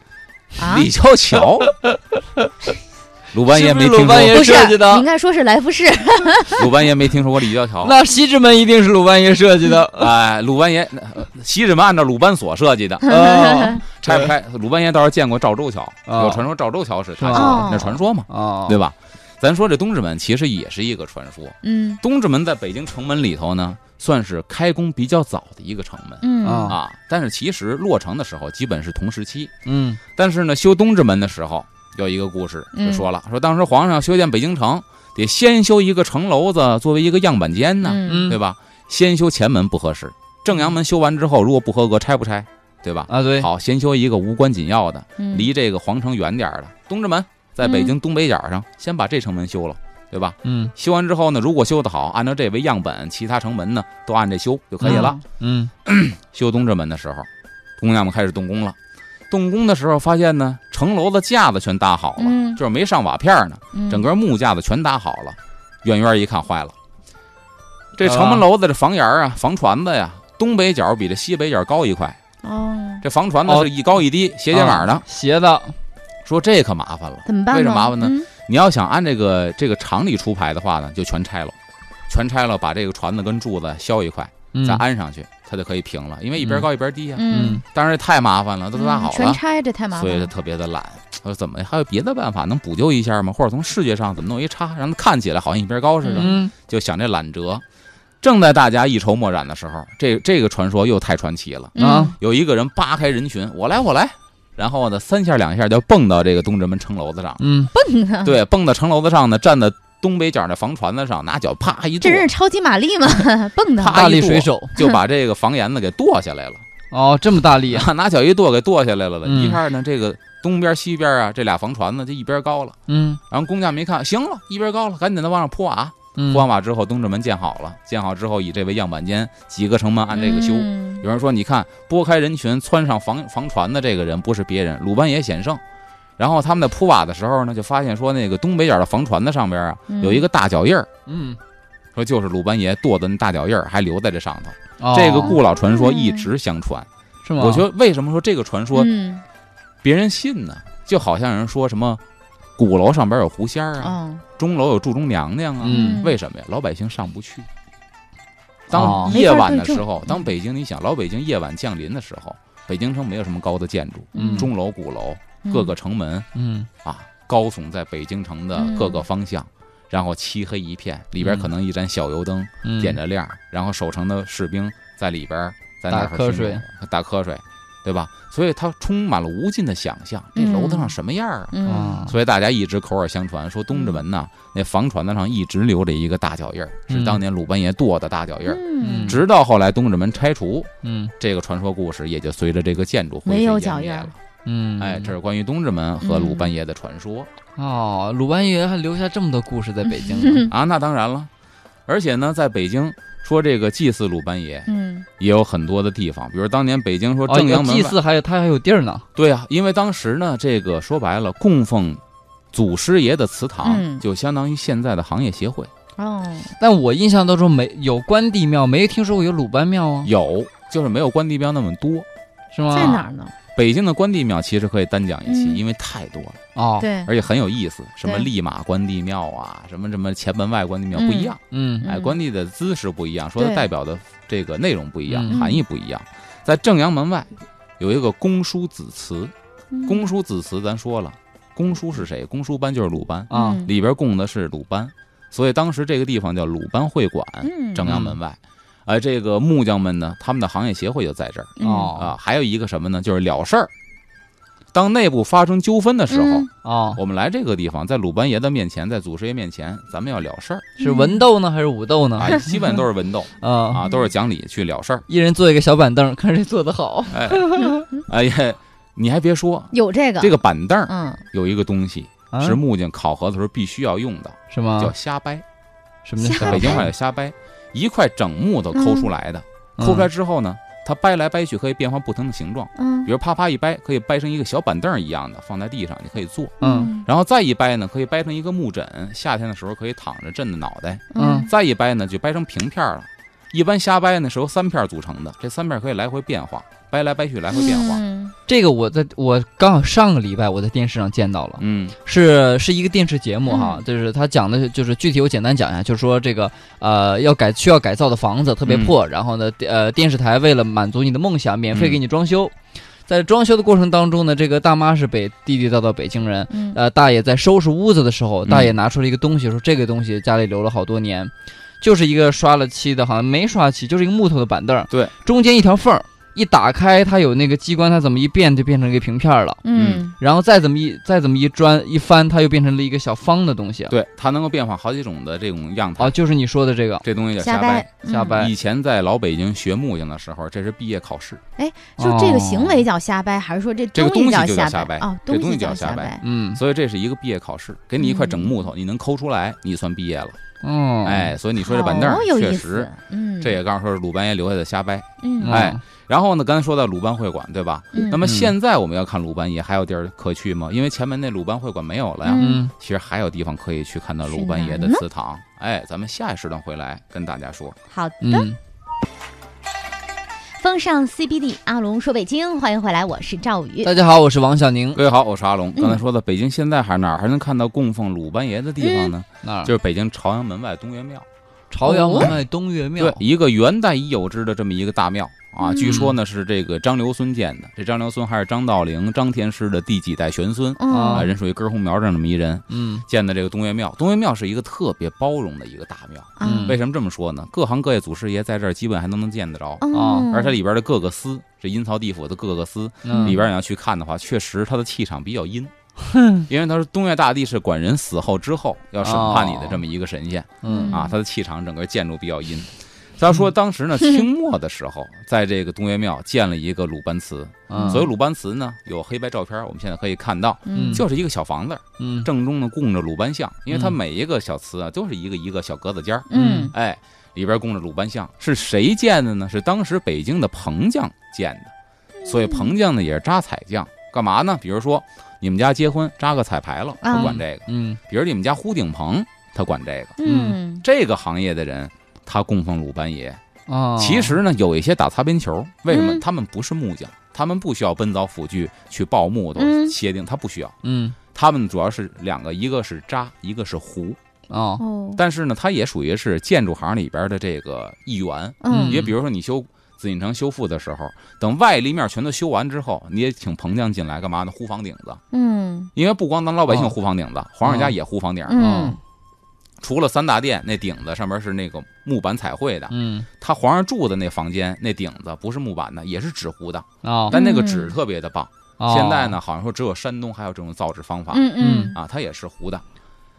啊，立交桥。[laughs] 鲁班爷没听说，是不是鲁班爷设计的你应该说是来福士，[laughs] 鲁班爷没听说过立交桥。那西直门一定是鲁班爷设计的。[laughs] 哎，鲁班爷，呃西直门按照鲁班锁设计的，[laughs] 哦拆不开。鲁班爷倒是见过赵州桥，哦有传说赵州桥是他修的，那传说嘛，哦，对吧？咱说这东直门其实也是一个传说。嗯东直门在北京城门里头呢，算是开工比较早的一个城门啊。但是其实落成的时候基本是同时期。嗯但是呢，修东直门的时候有一个故事，嗯就说了，说当时皇上要修建北京城，得先修一个城楼子作为一个样板间呢，对吧？先修前门不合适，正阳门修完之后，如果不合格，拆不拆？对吧？啊，对，好，先修一个无关紧要的，嗯离这个皇城远点儿的东直门，在北京东北角上，先把这城门修了，对吧？嗯修完之后呢，如果修得好，按照这为样本，其他城门呢都按这修就可以了。嗯 [clears throat] 修东直门的时候，工匠们开始动工了。动工的时候发现呢，城楼的架子全搭好了，嗯就是没上瓦片呢，嗯整个木架子全搭好了。远远一看，坏了，这城门楼子这房檐啊、房椽子呀，东北角比这西北角高一块，哦，这房椽子是一高一低，斜肩膀的。啊斜的，说这可麻烦了，怎么办？为什么麻烦呢嗯你要想按这个这个常理出牌的话呢，就全拆了，全拆了，把这个椽子跟柱子削一块，嗯再安上去，它就可以平了。因为一边高一边低呀、嗯，当然这太麻烦了，都搭好了，全拆这太麻烦所以他。特别的懒。他说怎么还有别的办法能补救一下吗？或者从视觉上怎么弄一叉，让它看起来好像一边高似的？嗯就想这懒辙。正在大家一筹莫展的时候，这这个传说又太传奇了。嗯啊有一个人扒开人群，我来我来，然后呢三下两下就蹦到这个东直门城楼子上，嗯蹦啊！对，蹦到城楼子上呢，站在东北角那房船子上，拿脚啪一跺这，人是超级玛丽吗？[laughs] 蹦的大力水手就把这个房檐子给剁下来了。[laughs] 哦，这么大力啊，[laughs] 拿脚一跺给剁下来了。嗯一下呢，这个东边西边啊，这俩房船子就一边高了。嗯然后工匠们一看，行了，一边高了，赶紧的往上铺瓦。嗯，铺完瓦之后，东直门建好了，建好之后以这为样板间，几个城门按这个修。嗯有人说，你看拨开人群窜上房房船的这个人不是别人，鲁班也显圣。然后他们在铺瓦的时候呢，就发现说那个东北角的房船的上边啊嗯有一个大脚印儿，嗯，说就是鲁班爷跺的那大脚印儿还留在这上头。哦这个故老传说一直相传。是吗？我觉得为什么说这个传说嗯别人信呢？就好像有人说什么鼓楼上边有狐仙儿啊，哦钟楼有祝中娘娘啊，嗯为什么呀？老百姓上不去。哦当夜晚的时候当北京你想老北京夜晚降临的时候，北京城没有什么高的建筑，嗯钟楼、鼓楼、嗯各个城门嗯啊，高耸在北京城的各个方向，然后漆黑一片，里边嗯可能一盏小油灯嗯点着亮，然后守城的士兵在里边在那儿打瞌睡打瞌睡，对吧？所以它充满了无尽的想象，这嗯楼子上什么样啊？嗯啊，所以大家一直口耳相传，说东直门呐，那房椽子上一直留着一个大脚印儿，是嗯当年鲁班爷跺的大脚印儿。嗯直到后来东直门拆除，嗯这个传说故事也就随着这个建筑没有烟灭了脚印儿。嗯，哎，这是关于东直门和鲁班爷的传说哦，鲁班爷还留下这么多故事在北京呢。[laughs] 啊。那当然了，而且呢，在北京说这个祭祀鲁班爷嗯也有很多的地方，比如当年北京说哦，正阳门外，祭祀还有他还有地儿呢。对啊，因为当时呢，这个说白了，供奉祖师爷的祠堂嗯就相当于现在的行业协会，哦，但我印象当中没有关帝庙，没听说过有鲁班庙啊，有就是没有关帝庙那么多。是吗？在哪儿呢？北京的关帝庙其实可以单讲一期，嗯。因为太多了，哦，对，而且很有意思。什么对。立马关帝庙啊，什么什么前门外关帝庙不一样，嗯。哎，嗯关帝的姿势不一样，说它对代表的这个内容不一样，嗯。含义不一样。在正阳门外有一个公叔子祠，嗯。公叔子祠咱说了，公叔是谁？公叔班就是鲁班，啊。嗯。里边供的是鲁班，所以当时这个地方叫鲁班会馆，嗯。正阳门外。而这个木匠们呢，他们的行业协会就在这儿嗯哦啊。还有一个什么呢？就是了事儿。当内部发生纠纷的时候，嗯哦，我们来这个地方，在鲁班爷的面前，在祖师爷面前，咱们要了事儿是文斗呢还是武斗呢？啊，基本都是文斗 [laughs] 啊啊，都是讲理去了事儿。一人坐一个小板凳，看谁坐得好。哎，哎呀，你还别说，有这个这个板凳儿嗯有一个东西啊是木匠考核的时候必须要用的，是吗？叫瞎掰。什么叫北京话叫瞎掰，一块整木头抠出来的，嗯抠出来之后呢，它掰来掰去可以变换不同的形状，嗯。比如啪啪一掰，可以掰成一个小板凳一样的，放在地上你可以坐。嗯。然后再一掰呢，可以掰成一个木枕，夏天的时候可以躺着枕着脑袋。嗯。再一掰呢，就掰成平片儿了。一般瞎掰呢是由三片组成的，这三片可以来回变化，掰来掰去来回变化。嗯。这个我在我刚好上个礼拜我在电视上见到了，嗯。是是一个电视节目哈，嗯。就是他讲的就是具体我简单讲一下，就是说这个呃要改需要改造的房子特别破，然后呢呃电视台为了满足你的梦想，免费给你装修。在装修的过程当中呢，这个大妈是北地地道道北京人，嗯。呃，大爷在收拾屋子的时候，嗯。大爷拿出了一个东西，说这个东西家里留了好多年，就是一个刷了漆的，好像没刷漆，就是一个木头的板凳，对，中间一条缝儿，一打开它有那个机关，它怎么一变就变成一个平片了，嗯。然后再怎么一再怎么一转一翻，它又变成了一个小方的东西。对，它能够变化好几种的这种样态。哦，就是你说的这个。这东西叫瞎瞎掰。瞎掰。以前在老北京学木匠的时候，这是毕业考试，哎，就这个行为叫瞎掰，还是说这这个东东西就叫瞎瞎掰。哦，这东西西叫瞎掰。嗯，所以这是一个毕业考试，给你一块整嗯木头，你能抠出来，你算毕业了。哦，哎，所以你说这板凳确实，，嗯，这也告诉说是鲁班爷留下的瞎掰。嗯。哦。哎，然后呢，刚才说到鲁班会馆，对吧？嗯那么嗯现在我们要看鲁班爷，还有地儿可去吗？因为前门那鲁班会馆没有了呀。嗯嗯，其实还有地方可以去看到鲁班爷的祠堂。哎，咱们下一时段回来跟大家说。好的。嗯，风尚 CBD，阿龙说北京，欢迎回来，我是赵宇。大家好，我是王小宁，各位好，我是阿龙。嗯刚才说的北京现在还哪儿还能看到供奉鲁班爷的地方呢？那儿就是北京朝阳门外东岳庙。朝阳门外东岳庙对，，一个元代已有之的这么一个大庙啊，嗯据说呢是这个张留孙建的。这张留孙还是张道陵、张天师的第几代玄孙啊，嗯人属于根红苗正这么一人。嗯建的这个东岳庙，东岳庙是一个特别包容的一个大庙。嗯为什么这么说呢？各行各业祖师爷在这儿基本还都能见得着，啊而它里边的各个司，这阴曹地府的各个司嗯，里边你要去看的话，确实它的气场比较阴。因为他说东岳大帝是管人死后之后要审判你的这么一个神仙嗯啊，他的气场整个建筑比较阴。他说当时呢，清末的时候，[laughs] 在这个东岳庙建了一个鲁班祠，嗯，所以鲁班祠呢，有黑白照片，我们现在可以看到，嗯。就是一个小房子，嗯。正中呢供着鲁班像，因为它嗯每一个小祠啊都是一个一个小格子间儿，嗯。哎，里边供着鲁班像，是谁建的呢？是当时北京的彭匠建的，所以彭匠呢也是扎彩匠，干嘛呢？比如说你们家结婚扎个彩排了，他啊管这个；嗯。比如你们家糊顶棚，他管这个。嗯。这个行业的人，他供奉鲁班爷。啊，其实呢，有一些打擦边球，为什么？嗯他们不是木匠，他们不需要奔凿斧锯去刨木头、嗯切钉，他不需要。嗯他们主要是两个，一个是扎，一个是糊。但是呢，他也属于是建筑行里边的这个一员。嗯也比如说你修紫禁城修复的时候，等外立面全都修完之后，你也请彭匠进来干嘛呢？糊房顶子，嗯因为不光咱老百姓哦糊房顶子，皇上家也糊房顶。嗯除了三大殿那顶子上面是那个木板彩绘的，嗯。他皇上住的那房间那顶子不是木板的，也是纸糊的，哦，但那个纸特别的棒。哦现在呢，好像说只有山东还有这种造纸方法。嗯嗯。啊，它也是糊的。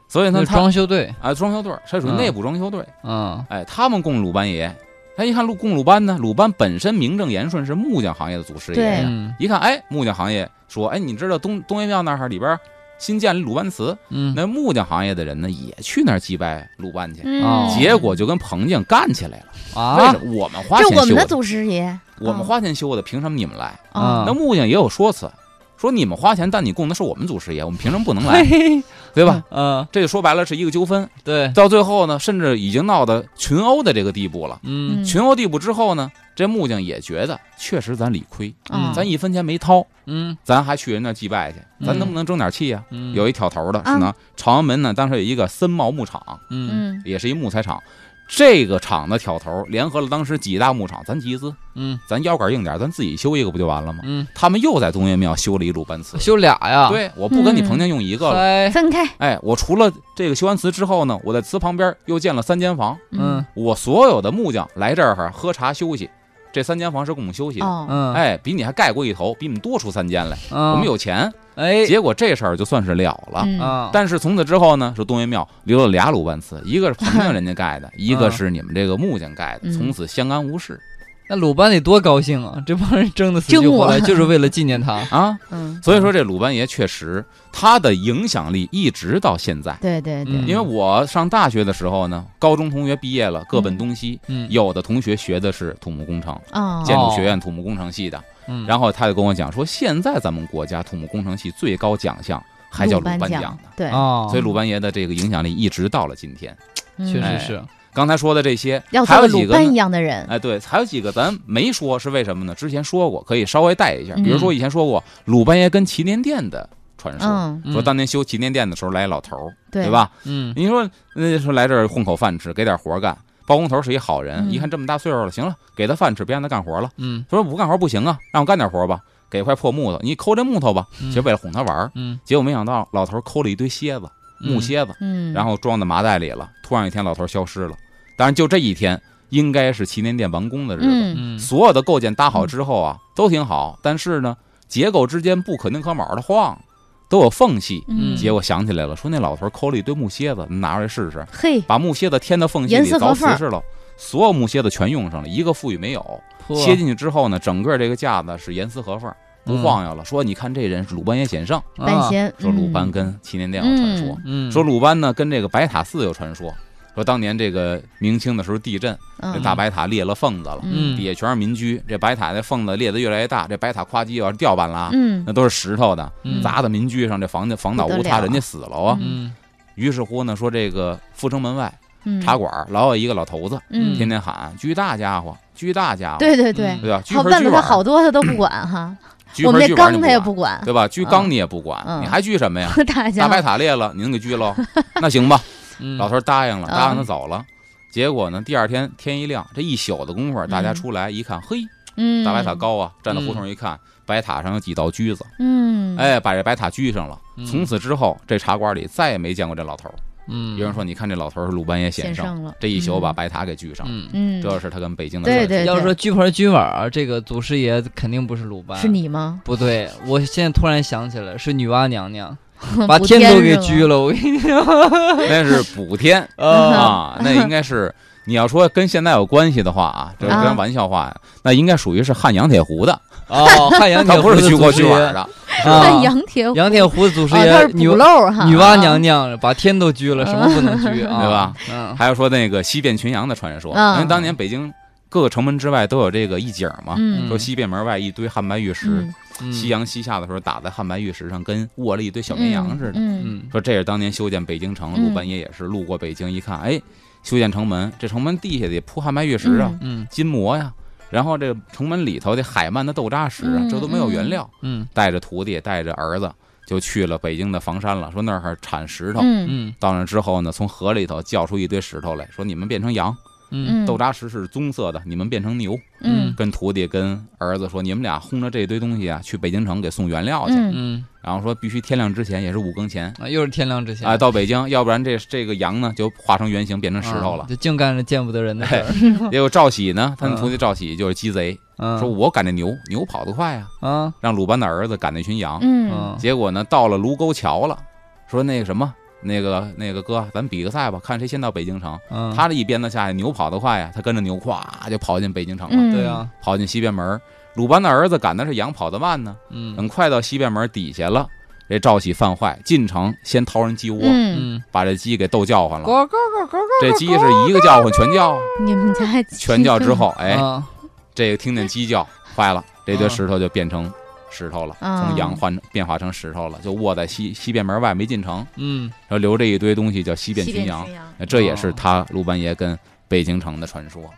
所以呢，那装修队，啊装修队儿，它属于嗯。内部装修队。嗯。哎，他们供鲁班爷，他一看鲁供鲁班呢，鲁班本身名正言顺是木匠行业的祖师爷一看，哎，木匠行业说，哎，你知道东东岳庙那儿里边新建了鲁班祠，嗯，那木匠行业的人呢也去那儿祭拜鲁班去，结果就跟彭家干起来了。为啊。什，么？我们花这钱修的，我们的。祖师爷，我们花钱修的，凭什么你们来？哦那木匠也有说辞，说你们花钱，但你供的是我们祖师爷，我们凭什么不能来？嘿，对吧？嗯，这就说白了是一个纠纷，对，到最后呢，甚至已经闹到群殴的这个地步了。嗯。群殴地步之后呢，这木匠也觉得确实咱理亏，嗯咱一分钱没掏，嗯咱还去人那儿祭拜去，咱能不能争点气呀、嗯，有一挑头的是呢，朝阳门呢当时有一个森茂牧场，嗯嗯也是一木材厂。这个厂的挑头联合了当时几大牧场，咱集资，嗯咱腰杆硬点，咱自己修一个不就完了吗？嗯，他们又在东岳庙修了一鲁班祠。修俩呀，，对，我不跟你彭家用一个了。嗨，分开，哎，我除了这个修完祠之后呢，我在祠旁边又建了三间房。嗯我所有的木匠来这儿喝茶休息，这三间房是供我们休息的。哦，嗯，哎，比你还盖过一头，比你们多出三间来。嗯，我们有钱，哎，结果这事儿就算是了了。嗯啊，但是从此之后呢，说东岳庙留了俩鲁班祠，一个是彭家人家盖的，一个是你们这个木匠盖的，嗯从此相安无事那鲁班得多高兴啊！这帮人争的死去活来，就是为了纪念他。[laughs] 啊。嗯，所以说这鲁班爷确实他的影响力一直到现在。对对对，嗯因为我上大学的时候呢，高中同学毕业了，各奔东西。嗯，有的同学学的是土木工程，哦，建筑学院土木工程系的，嗯，然后他就跟我讲说，现在咱们国家土木工程系最高奖项还叫鲁班奖呢。对，哦，所以鲁班爷的这个影响力一直到了今天。嗯确哎实是，刚才说的这些，要还有鲁班一？样的人，哎，对，还有几个咱没说，是为什么呢？之前说过，可以稍微带一下。嗯比如说以前说过鲁班爷跟祈年殿的传说，嗯，说嗯当年修祈年殿的时候来一老头儿，对对？吧？嗯你说那说来这儿混口饭吃，给点活干。包工头是一好人，嗯一看这么大岁数了，行了，给他饭吃，别让他干活了。嗯他说不干活不行啊，让我干点活吧，给块破木头，你抠这木头吧，嗯其实为了哄他玩儿。嗯，结果没想到老头抠了一堆蝎子，木蝎子，嗯，然后装在麻袋里了。突然有一天，老头消失了。当然，就这一天，应该是祈年殿完工的日子。所有的构件搭好之后啊，都挺好，但是呢，结构之间不可宁可卯的晃，都有缝隙。嗯，结果想起来了，说那老头抠了一堆木楔子，拿出来试试，嘿，把木楔子填到缝隙里凿丝合缝瓷实了。所有木楔子全用上了，一个富裕没有。切进去之后呢，整个这个架子是严丝合缝，不嗯晃悠了。说你看这人是鲁班也显圣，半仙，说鲁班嗯跟祈年殿有传说，嗯，说鲁班呢跟这个白塔寺有传说，说当年这个明清的时候地震，这嗯大白塔裂了缝子了，嗯底下全是民居，这白塔那缝子裂得越来越大，这白塔夸叽要是掉板了，嗯那都是石头的，嗯砸到民居上，这房子房倒屋塌，人家死了啊。嗯于是乎呢，说这个阜成门外嗯茶馆老有一个老头子，嗯，天天喊居大家伙，居大家伙，对对对嗯，对吧？居他问了他好多他都不管哈，居我们那盆居碗你缸他也不不管管，，对吧？居缸你也不管，嗯你还居什么呀？[laughs] 大家大白塔裂了，你能给居喽？那行吧，嗯，老头答应了，嗯答应他走了。结果呢，第二天天一亮，这一宿的功夫，大家嗯出来一看，嘿，嗯，大白塔，高啊！站在胡同一看，白塔上有几道锯子，嗯，哎，把这白塔锯上了。嗯从此之后，这茶馆里再也没见过这老头儿。嗯，有人说，你看这老头儿是鲁班爷显圣，显圣了，这一宿把嗯白塔给锯上了。嗯。嗯，这是他跟北京的对对要说锯盆锯碗儿，这个祖师爷肯定不是鲁班，是你吗？不对，我现在突然想起来是女娲娘娘补 [laughs] 把天都给拘了，我跟你讲 [laughs] 那是补天 [laughs] 啊，啊，那应该是你要说跟现在有关系的话啊，这跟玩笑话呀，那应该属于是汉阳铁壶的，哦，汉阳他铁壶不是去过去玩的。啊看羊铁湖，杨铁湖的祖师爷是女补漏哈，女娲啊娘娘把天都拘了，什么不能拘啊？对吧？嗯还有说那个西变群羊的传说，嗯因为当年北京各个城门之外都有这个一景嘛，嗯。说西便门外一堆汉白玉石，夕阳西下的时候打在汉白玉石上，跟卧了一堆小绵羊似的。嗯。嗯。说这是当年修建北京城，嗯。鲁班爷也是路过北京一看，哎，修建城门，这城门地下得铺汉白玉石啊，嗯。金磨呀，然后这个城门里头的海曼的豆渣石啊，嗯这都没有原料。嗯。带着徒弟，带着儿子，就去了北京的房山了，说那儿产石头。嗯。嗯。到那之后呢，从河里头叫出一堆石头来说：“你们变成羊，嗯嗯，豆渣石是棕色的，你们变成牛。嗯跟徒弟跟儿子说：“你们俩轰着这堆东西啊，去北京城给送原料去。嗯嗯然后说必须天亮之前，也是五更前啊，又是天亮之前啊，到北京，要不然这这个羊呢就化成原形变成石头了。啊就净干着见不得人的事儿。结果赵喜呢，他们徒弟赵喜就是鸡贼，嗯，说我赶这牛，牛跑得快啊，啊让鲁班的儿子赶那群羊。嗯嗯结果呢，到了卢沟桥了，说那个什么，那个那个哥，咱比个赛吧，看谁先到北京城。嗯，他这一鞭子下去，牛跑得快呀，他跟着牛咵就跑进北京城了，嗯，对呀，跑进西边门。鲁班的儿子赶的是羊跑得慢呢，嗯等快到西边门底下了，这赵喜犯坏，进城先掏人鸡窝，把这鸡给逗叫唤了。这鸡是一个叫唤全叫，你们家全叫之后，哎，啊这个听见鸡叫，坏了，这堆嗯石头就变成石头了，嗯。从羊换变化成石头了，就卧在西西便门外没进城，嗯，然后留着一堆东西叫西便群羊，边群羊。这也是哦。他鲁班爷跟北京城的传说。[tsk]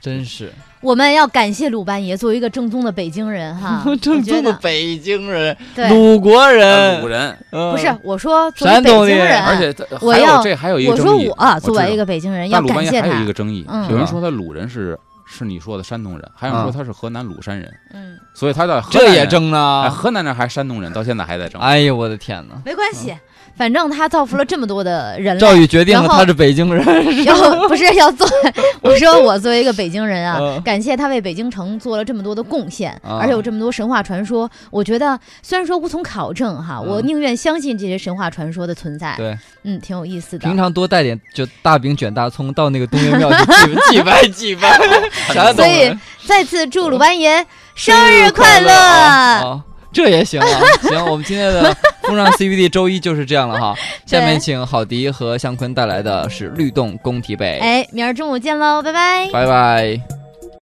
真是。我们要感谢鲁班爷作为一个正宗的北京人哈，[laughs] 正宗的北京人，对，鲁国呃人鲁，人，不不是我说作为北山东人京人，而且他还有我要这还有一个我争议，说我作为一个北京人要但鲁班爷还有感谢他一个争议，嗯。有人说他鲁人是是你说的山东人，还有人说嗯他是河南鲁山人，嗯，所以他在河这也争呢哎，？河南人还是山东人，到现在还在争。哎呦我的天哪！没关系，反正他造福了这么多的人类。赵宇决定了他是北京人，[laughs] 要不是要做，[laughs] 我说我作为一个北京人啊，嗯感谢他为北京城做了这么多的贡献，啊而且有这么多神话传说。我觉得虽然说无从考证哈，嗯我宁愿相信这些神话传说的存在。对，嗯，挺有意思的平。常多带点就大饼卷大葱到那个东岳庙去祭祭拜祭拜，[laughs] 所以再次祝鲁班爷生日快乐！啊！[laughs] 这也行啊，[laughs] 行，我们今天的风尚 CBD 周一就是这样了哈。[laughs] 下面请郝迪和向坤带来的是律动工体北，哎，明儿中午见喽，拜拜。拜拜。